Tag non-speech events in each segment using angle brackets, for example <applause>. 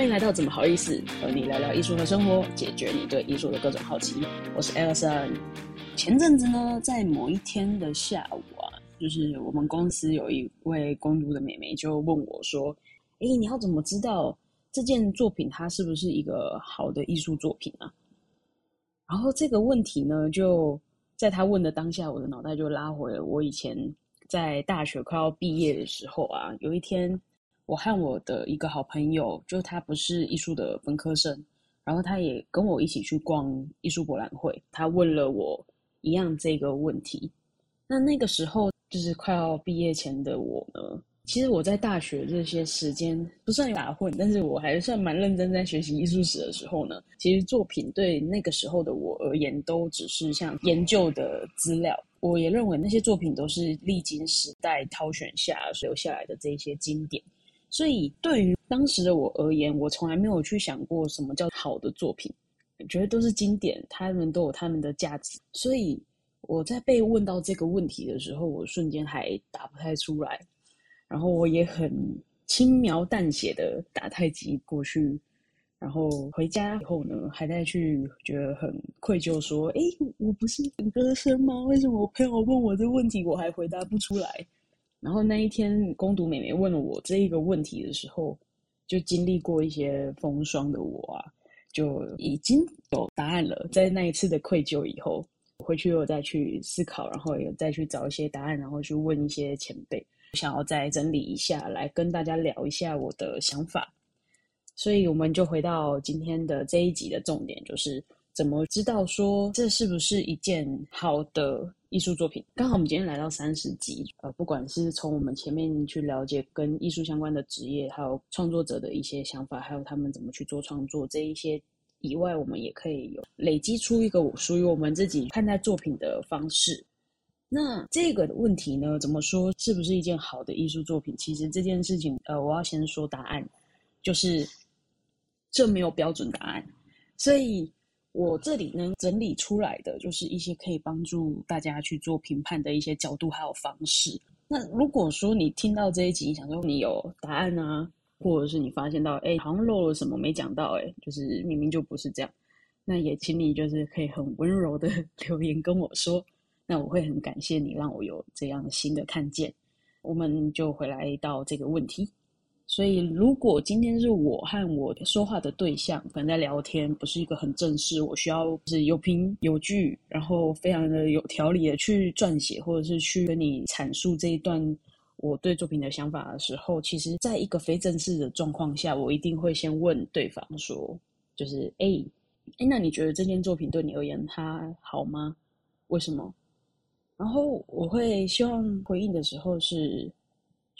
欢迎来到怎么好意思和你聊聊艺术和生活，解决你对艺术的各种好奇。我是 Alison。前阵子呢，在某一天的下午啊，就是我们公司有一位攻读的妹妹就问我说：“哎，你要怎么知道这件作品它是不是一个好的艺术作品啊？”然后这个问题呢，就在她问的当下，我的脑袋就拉回了我以前在大学快要毕业的时候啊，有一天。我和我的一个好朋友，就他不是艺术的本科生，然后他也跟我一起去逛艺术博览会。他问了我一样这个问题。那那个时候就是快要毕业前的我呢，其实我在大学这些时间不算打混，但是我还是算蛮认真在学习艺术史的时候呢。其实作品对那个时候的我而言，都只是像研究的资料。我也认为那些作品都是历经时代挑选下留下来的这些经典。所以，对于当时的我而言，我从来没有去想过什么叫好的作品，觉得都是经典，他们都有他们的价值。所以我在被问到这个问题的时候，我瞬间还答不太出来，然后我也很轻描淡写的打太极过去，然后回家以后呢，还在去觉得很愧疚，说：“哎，我不是本科生吗？为什么我朋友问我这问题，我还回答不出来？”然后那一天，攻读妹妹问了我这一个问题的时候，就经历过一些风霜的我啊，就已经有答案了。在那一次的愧疚以后，回去又再去思考，然后也再去找一些答案，然后去问一些前辈，想要再整理一下，来跟大家聊一下我的想法。所以我们就回到今天的这一集的重点，就是怎么知道说这是不是一件好的。艺术作品，刚好我们今天来到三十集，呃，不管是从我们前面去了解跟艺术相关的职业，还有创作者的一些想法，还有他们怎么去做创作这一些以外，我们也可以有累积出一个属于我们自己看待作品的方式。那这个问题呢，怎么说是不是一件好的艺术作品？其实这件事情，呃，我要先说答案，就是这没有标准答案，所以。我这里能整理出来的就是一些可以帮助大家去做评判的一些角度还有方式。那如果说你听到这一集，想说你有答案啊，或者是你发现到哎好像漏了什么没讲到，哎，就是明明就不是这样，那也请你就是可以很温柔的 <laughs> 留言跟我说，那我会很感谢你让我有这样的新的看见。我们就回来到这个问题。所以，如果今天是我和我说话的对象可能在聊天，不是一个很正式，我需要是有凭有据，然后非常的有条理的去撰写，或者是去跟你阐述这一段我对作品的想法的时候，其实在一个非正式的状况下，我一定会先问对方说，就是哎哎，那你觉得这件作品对你而言它好吗？为什么？然后我会希望回应的时候是。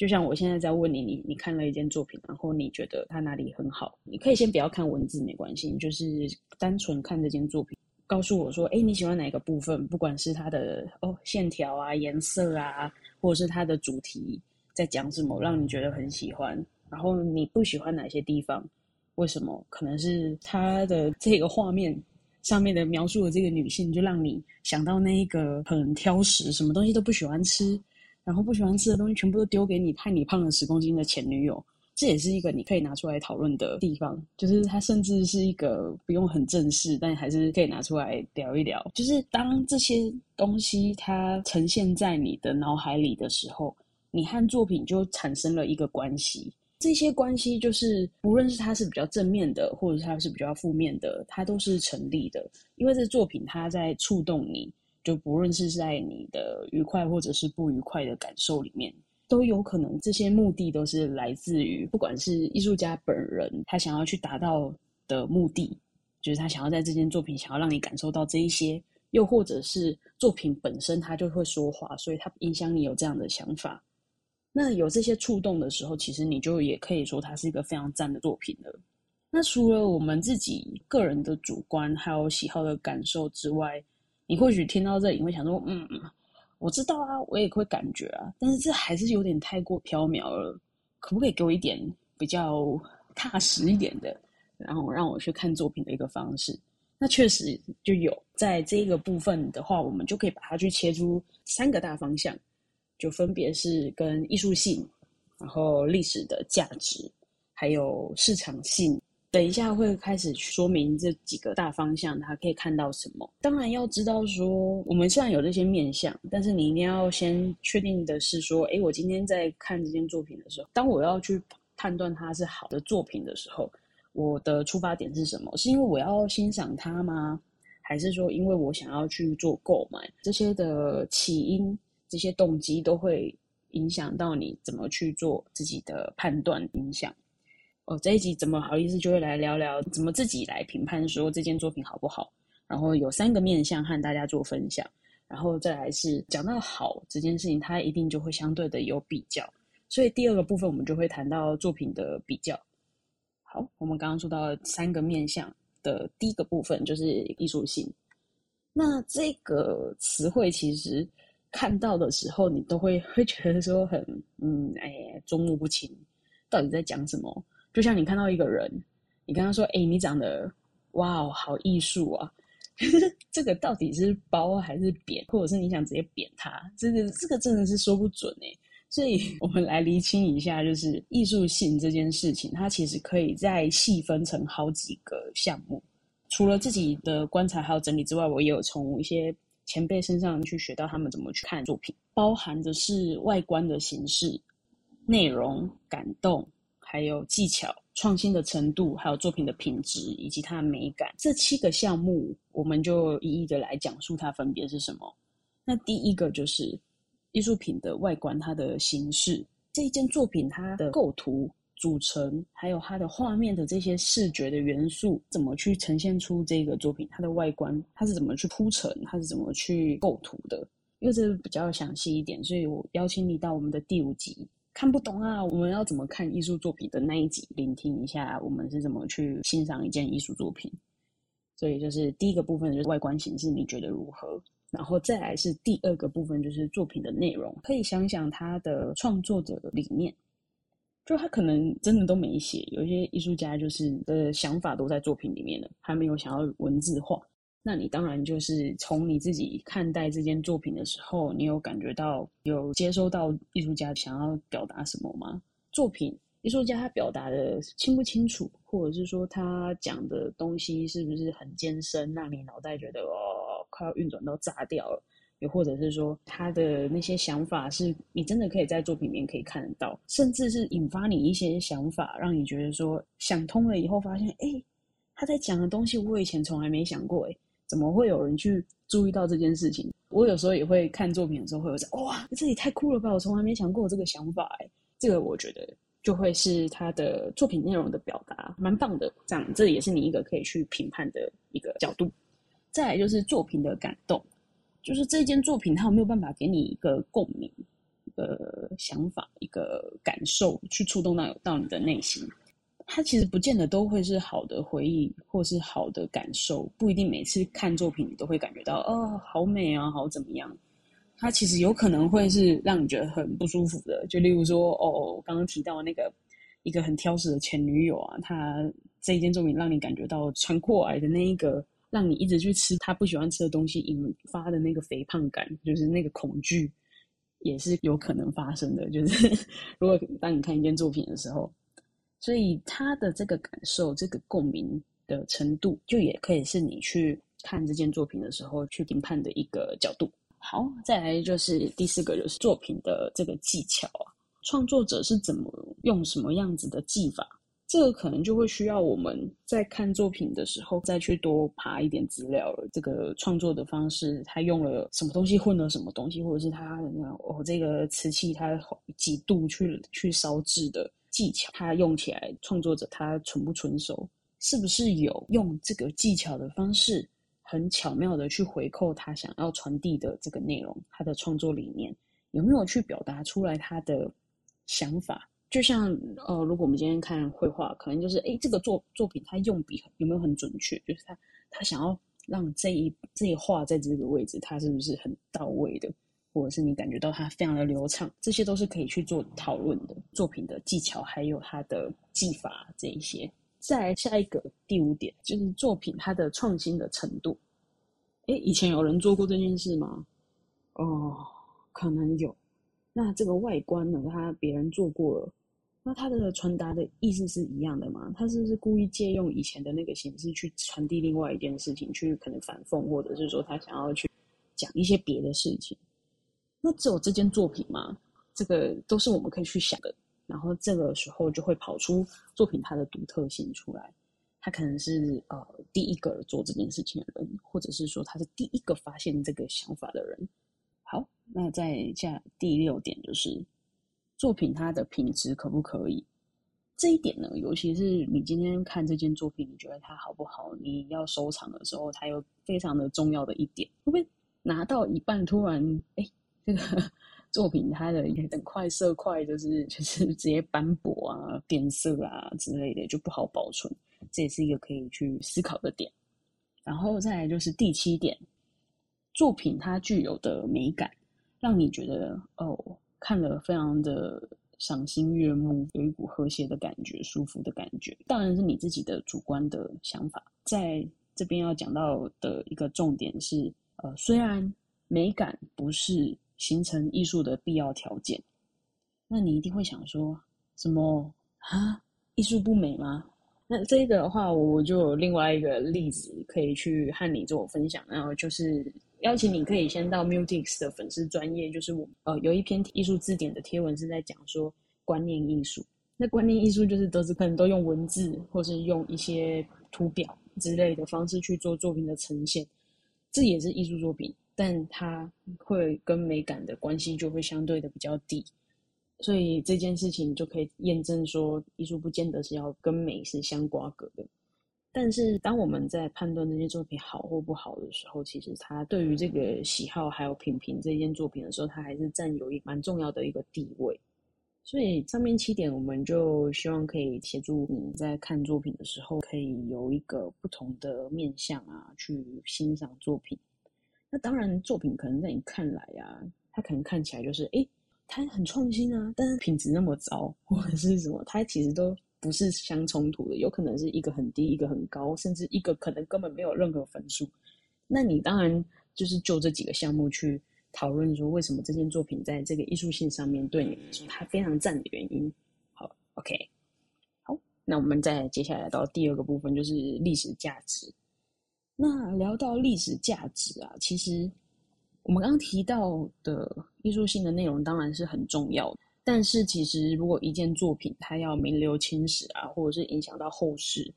就像我现在在问你，你你看了一件作品，然后你觉得它哪里很好？你可以先不要看文字，没关系，就是单纯看这件作品，告诉我说，哎，你喜欢哪个部分？不管是它的哦线条啊、颜色啊，或者是它的主题在讲什么，让你觉得很喜欢。然后你不喜欢哪些地方？为什么？可能是它的这个画面上面的描述的这个女性，就让你想到那一个很挑食，什么东西都不喜欢吃。然后不喜欢吃的东西全部都丢给你，害你胖了十公斤的前女友，这也是一个你可以拿出来讨论的地方。就是它甚至是一个不用很正式，但还是可以拿出来聊一聊。就是当这些东西它呈现在你的脑海里的时候，你和作品就产生了一个关系。这些关系就是，无论是它是比较正面的，或者是它是比较负面的，它都是成立的。因为这作品它在触动你。就不论是在你的愉快或者是不愉快的感受里面，都有可能这些目的都是来自于，不管是艺术家本人他想要去达到的目的，就是他想要在这件作品想要让你感受到这一些，又或者是作品本身它就会说话，所以它影响你有这样的想法。那有这些触动的时候，其实你就也可以说它是一个非常赞的作品了。那除了我们自己个人的主观还有喜好的感受之外，你或许听到这里会想说：“嗯，我知道啊，我也会感觉啊，但是这还是有点太过飘渺了，可不可以给我一点比较踏实一点的，然后让我去看作品的一个方式？”那确实就有，在这个部分的话，我们就可以把它去切出三个大方向，就分别是跟艺术性、然后历史的价值，还有市场性等一下会开始说明这几个大方向，他可以看到什么。当然要知道说，我们虽然有这些面相，但是你一定要先确定的是说，诶，我今天在看这件作品的时候，当我要去判断它是好的作品的时候，我的出发点是什么？是因为我要欣赏它吗？还是说因为我想要去做购买？这些的起因、这些动机都会影响到你怎么去做自己的判断影响。哦，这一集怎么好意思就会来聊聊怎么自己来评判说这件作品好不好？然后有三个面向和大家做分享，然后再来是讲到好这件事情，它一定就会相对的有比较。所以第二个部分，我们就会谈到作品的比较。好，我们刚刚说到三个面向的第一个部分就是艺术性。那这个词汇其实看到的时候，你都会会觉得说很嗯，哎，捉摸不清，到底在讲什么？就像你看到一个人，你跟他说：“哎，你长得哇哦，好艺术啊！” <laughs> 这个到底是褒还是贬，或者是你想直接贬他？这个这个真的是说不准哎。所以我们来厘清一下，就是艺术性这件事情，它其实可以再细分成好几个项目。除了自己的观察还有整理之外，我也有从一些前辈身上去学到他们怎么去看作品，包含的是外观的形式、内容、感动，还有技巧、创新的程度，还有作品的品质以及它的美感。这七个项目，我们就一一的来讲述它分别是什么。那第一个就是。艺术品的外观，它的形式，这一件作品它的构图组成，还有它的画面的这些视觉的元素，怎么去呈现出这个作品？它的外观，它是怎么去铺陈？它是怎么去构图的？因为这比较详细一点，所以我邀请你到我们的第五集，看不懂啊，我们要怎么看艺术作品的那一集，聆听一下我们是怎么去欣赏一件艺术作品。所以就是第一个部分就是外观形式，你觉得如何？然后再来是第二个部分，就是作品的内容。可以想想他的创作者的理念，就他可能真的都没写。有一些艺术家就是的想法都在作品里面了，还没有想要文字化。那你当然就是从你自己看待这件作品的时候，你有感觉到有接收到艺术家想要表达什么吗？作品艺术家他表达的清不清楚，或者是说他讲的东西是不是很艰深，让你脑袋觉得哦。快要运转到炸掉了，又或者是说他的那些想法是你真的可以在作品里面可以看得到，甚至是引发你一些想法，让你觉得说想通了以后，发现哎，他在讲的东西我以前从来没想过，哎，怎么会有人去注意到这件事情？我有时候也会看作品的时候会有这哇，这也太酷了吧！我从来没想过这个想法，哎，这个我觉得就会是他的作品内容的表达，蛮棒的。这样，这也是你一个可以去评判的一个角度。再来就是作品的感动，就是这件作品它有没有办法给你一个共鸣、一个想法、一个感受，去触动到到你的内心。它其实不见得都会是好的回忆或是好的感受，不一定每次看作品你都会感觉到哦，好美啊，好怎么样？它其实有可能会是让你觉得很不舒服的。就例如说，哦，刚刚提到那个一个很挑食的前女友啊，她这一件作品让你感觉到穿阔矮的那一个。让你一直去吃他不喜欢吃的东西，引发的那个肥胖感，就是那个恐惧，也是有可能发生的。就是 <laughs> 如果当你看一件作品的时候，所以他的这个感受、这个共鸣的程度，就也可以是你去看这件作品的时候去评判的一个角度。好，再来就是第四个，就是作品的这个技巧啊，创作者是怎么用什么样子的技法。这个可能就会需要我们在看作品的时候再去多爬一点资料了。这个创作的方式，他用了什么东西混了什么东西，或者是他哦这个瓷器它几度去去烧制的技巧，他用起来创作者他纯不纯熟，是不是有用这个技巧的方式很巧妙的去回扣他想要传递的这个内容，他的创作理念有没有去表达出来他的想法？就像呃，如果我们今天看绘画，可能就是哎，这个作作品他用笔有没有很准确？就是他他想要让这一这一画在这个位置，他是不是很到位的？或者是你感觉到它非常的流畅？这些都是可以去做讨论的。作品的技巧还有它的技法这一些。再下一个第五点就是作品它的创新的程度。哎，以前有人做过这件事吗？哦，可能有。那这个外观呢？他别人做过了，那他的传达的意思是一样的吗？他是不是故意借用以前的那个形式去传递另外一件事情，去可能反讽，或者是说他想要去讲一些别的事情？那只有这件作品吗？这个都是我们可以去想的。然后这个时候就会跑出作品它的独特性出来。他可能是呃第一个做这件事情的人，或者是说他是第一个发现这个想法的人。好，那再下第六点就是。作品它的品质可不可以？这一点呢，尤其是你今天看这件作品，你觉得它好不好？你要收藏的时候，它有非常的重要的一点，会不会拿到一半突然，哎，这个 <laughs> 作品它的等快色块就是 <laughs> 就是直接斑驳啊、变色啊之类的，就不好保存。这也是一个可以去思考的点。然后再来就是第七点，作品它具有的美感，让你觉得哦。看了非常的赏心悦目，有一股和谐的感觉，舒服的感觉。当然是你自己的主观的想法。在这边要讲到的一个重点是，呃，虽然美感不是形成艺术的必要条件，那你一定会想说，什么啊？艺术不美吗？那这个的话，我就有另外一个例子可以去和你做分享，然后就是。邀请你可以先到 Mutix 的粉丝专业，就是我呃有一篇艺术字典的贴文是在讲说观念艺术。那观念艺术就是都是可能都用文字或是用一些图表之类的方式去做作品的呈现，这也是艺术作品，但它会跟美感的关系就会相对的比较低。所以这件事情就可以验证说，艺术不见得是要跟美是相瓜葛的。但是，当我们在判断这些作品好或不好的时候，其实它对于这个喜好还有品评这件作品的时候，它还是占有一蛮重要的一个地位。所以，上面七点，我们就希望可以协助你在看作品的时候，可以有一个不同的面向啊，去欣赏作品。那当然，作品可能在你看来啊，它可能看起来就是，诶，它很创新啊，但是品质那么糟，或者是什么，它其实都。不是相冲突的，有可能是一个很低，一个很高，甚至一个可能根本没有任何分数。那你当然就是就这几个项目去讨论说，为什么这件作品在这个艺术性上面对你来说它非常赞的原因。好，OK，好，那我们再接下来到第二个部分，就是历史价值。那聊到历史价值啊，其实我们刚刚提到的艺术性的内容当然是很重要。但是，其实如果一件作品它要名留青史啊，或者是影响到后世，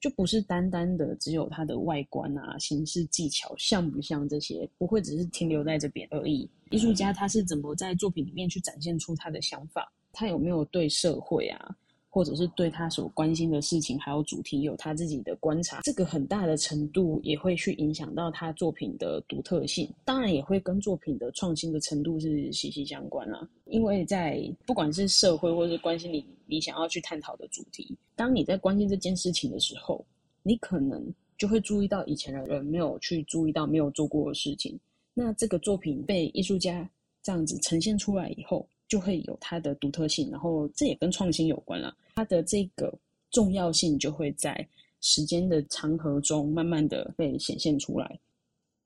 就不是单单的只有它的外观啊、形式技巧像不像这些，不会只是停留在这边而已。艺术家他是怎么在作品里面去展现出他的想法？他有没有对社会啊？或者是对他所关心的事情还有主题有他自己的观察，这个很大的程度也会去影响到他作品的独特性，当然也会跟作品的创新的程度是息息相关啦。因为在不管是社会或是关心你你想要去探讨的主题，当你在关心这件事情的时候，你可能就会注意到以前的人没有去注意到没有做过的事情。那这个作品被艺术家这样子呈现出来以后。就会有它的独特性，然后这也跟创新有关了。它的这个重要性就会在时间的长河中慢慢的被显现出来。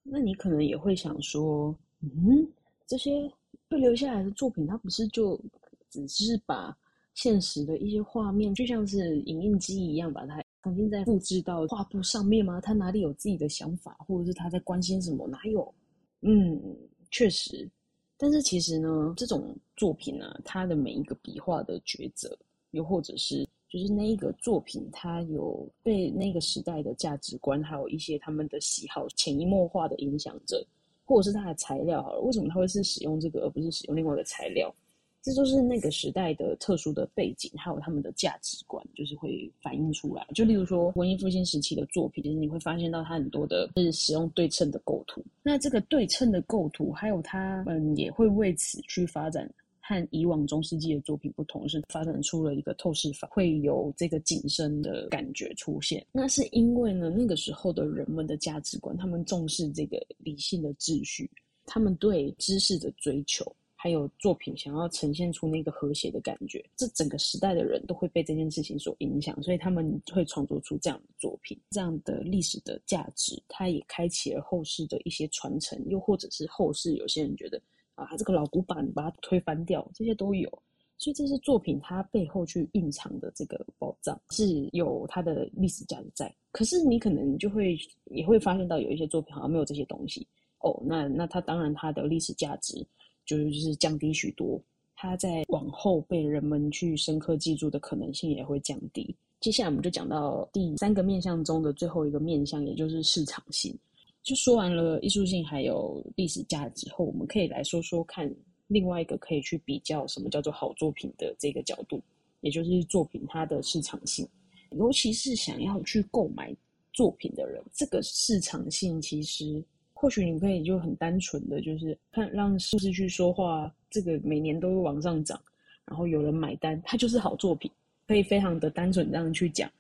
那你可能也会想说，嗯，这些被留下来的作品，它不是就只是把现实的一些画面，就像是影印机一样，把它重新再复制到画布上面吗？他哪里有自己的想法，或者是他在关心什么？哪有？嗯，确实。但是其实呢，这种作品呢，它的每一个笔画的抉择，又或者是就是那一个作品，它有被那个时代的价值观，还有一些他们的喜好潜移默化的影响着，或者是它的材料好了，为什么它会是使用这个，而不是使用另外的材料？这就是那个时代的特殊的背景，还有他们的价值观，就是会反映出来。就例如说文艺复兴时期的作品，其实你会发现到它很多的是使用对称的构图。那这个对称的构图，还有它嗯，也会为此去发展，和以往中世纪的作品不同，是发展出了一个透视法，会有这个景深的感觉出现。那是因为呢，那个时候的人们的价值观，他们重视这个理性的秩序，他们对知识的追求。还有作品想要呈现出那个和谐的感觉，这整个时代的人都会被这件事情所影响，所以他们会创作出这样的作品，这样的历史的价值，它也开启了后世的一些传承，又或者是后世有些人觉得啊，这个老古板把它推翻掉，这些都有。所以这是作品它背后去蕴藏的这个宝藏，是有它的历史价值在。可是你可能就会也会发现到有一些作品好像没有这些东西哦，那那它当然它的历史价值就是就是降低许多，它在往后被人们去深刻记住的可能性也会降低。接下来我们就讲到第三个面向中的最后一个面向，也就是市场性。就说完了艺术性还有历史价值后，我们可以来说说看。另外一个可以去比较什么叫做好作品的这个角度，也就是作品它的市场性，尤其是想要去购买作品的人，这个市场性其实或许你可以就很单纯的就是看让数字去说话，这个每年都往上涨，然后有人买单，它就是好作品，可以非常的单纯这样去讲。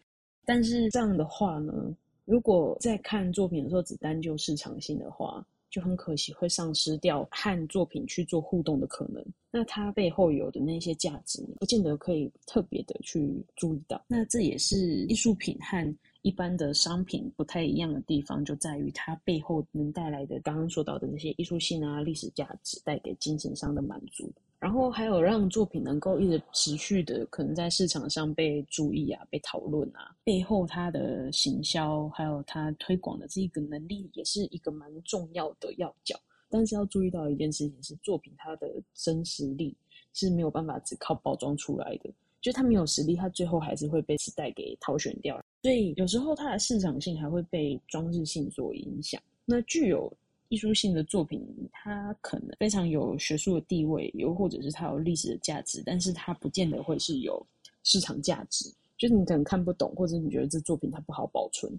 但是这样的话呢，如果在看作品的时候只单就市场性的话，就很可惜，会丧失掉和作品去做互动的可能。那它背后有的那些价值，不见得可以特别的去注意到。那这也是艺术品和一般的商品不太一样的地方，就在于它背后能带来的刚刚说到的那些艺术性啊、历史价值，带给精神上的满足。然后还有让作品能够一直持续的可能在市场上被注意啊、被讨论啊，背后它的行销还有它推广的这一个能力，也是一个蛮重要的要角。但是要注意到一件事情是，作品它的真实力是没有办法只靠包装出来的，就是它没有实力，它最后还是会被时代给淘选掉。所以有时候它的市场性还会被装饰性所影响。那具有。艺术性的作品，它可能非常有学术的地位，又或者是它有历史的价值，但是它不见得会是有市场价值。就是你可能看不懂，或者你觉得这作品它不好保存，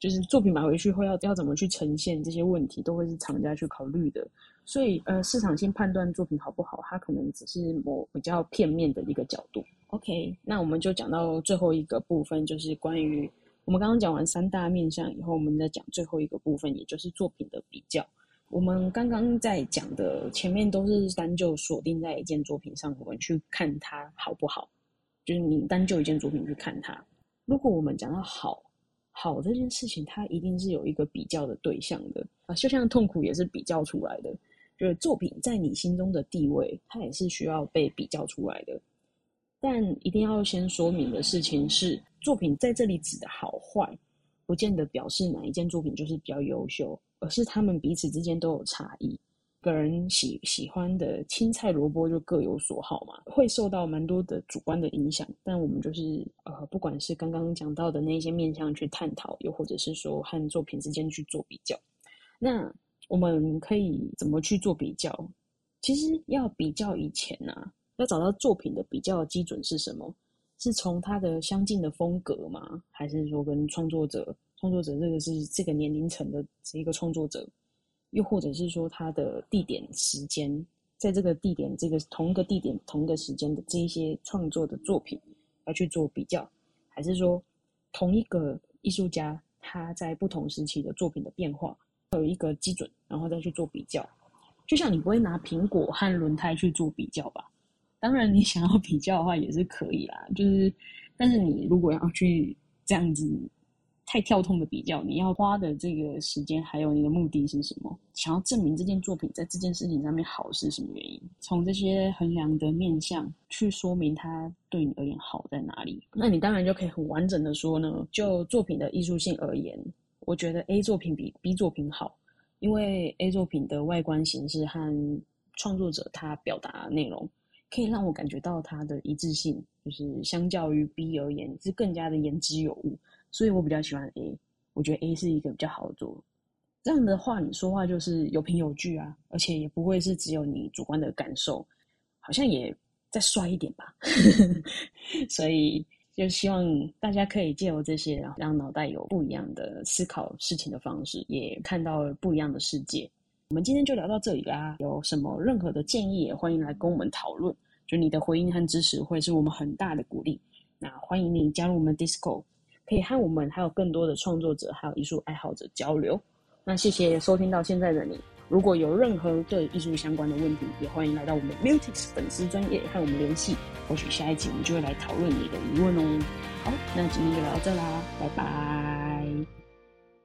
就是作品买回去会要要怎么去呈现这些问题，都会是厂家去考虑的。所以，呃，市场性判断作品好不好，它可能只是某比较片面的一个角度。OK，那我们就讲到最后一个部分，就是关于。我们刚刚讲完三大面向以后，我们再讲最后一个部分，也就是作品的比较。我们刚刚在讲的前面都是单就锁定在一件作品上，我们去看它好不好，就是你单就一件作品去看它。如果我们讲到好，好这件事情，它一定是有一个比较的对象的啊，就像痛苦也是比较出来的，就是作品在你心中的地位，它也是需要被比较出来的。但一定要先说明的事情是。作品在这里指的好坏，不见得表示哪一件作品就是比较优秀，而是他们彼此之间都有差异。个人喜喜欢的青菜萝卜就各有所好嘛，会受到蛮多的主观的影响。但我们就是呃，不管是刚刚讲到的那些面向去探讨，又或者是说和作品之间去做比较，那我们可以怎么去做比较？其实要比较以前呢，要找到作品的比较基准是什么？是从他的相近的风格吗？还是说跟创作者？创作者这个是这个年龄层的这一个创作者，又或者是说他的地点时间，在这个地点这个同一个地点同一个时间的这一些创作的作品要去做比较，还是说同一个艺术家他在不同时期的作品的变化有一个基准，然后再去做比较？就像你不会拿苹果和轮胎去做比较吧？当然，你想要比较的话也是可以啦。就是，但是你如果要去这样子太跳痛的比较，你要花的这个时间还有你的目的是什么？想要证明这件作品在这件事情上面好是什么原因？从这些衡量的面向去说明它对你而言好在哪里？那你当然就可以很完整的说呢。就作品的艺术性而言，我觉得 A 作品比 B 作品好，因为 A 作品的外观形式和创作者他表达内容。可以让我感觉到它的一致性，就是相较于 B 而言是更加的言之有物，所以我比较喜欢 A。我觉得 A 是一个比较好做。这样的话，你说话就是有凭有据啊，而且也不会是只有你主观的感受，好像也再帅一点吧。<laughs> 所以就希望大家可以借由这些，让脑袋有不一样的思考事情的方式，也看到不一样的世界。我们今天就聊到这里啦，有什么任何的建议，也欢迎来跟我们讨论。就你的回应和支持，会是我们很大的鼓励。那欢迎你加入我们 Disco，可以和我们还有更多的创作者还有艺术爱好者交流。那谢谢收听到现在的你，如果有任何对艺术相关的问题，也欢迎来到我们 Mutix 粉丝专业和我们联系。或许下一集我们就会来讨论你的疑问哦。好，那今天就聊到这啦，拜拜。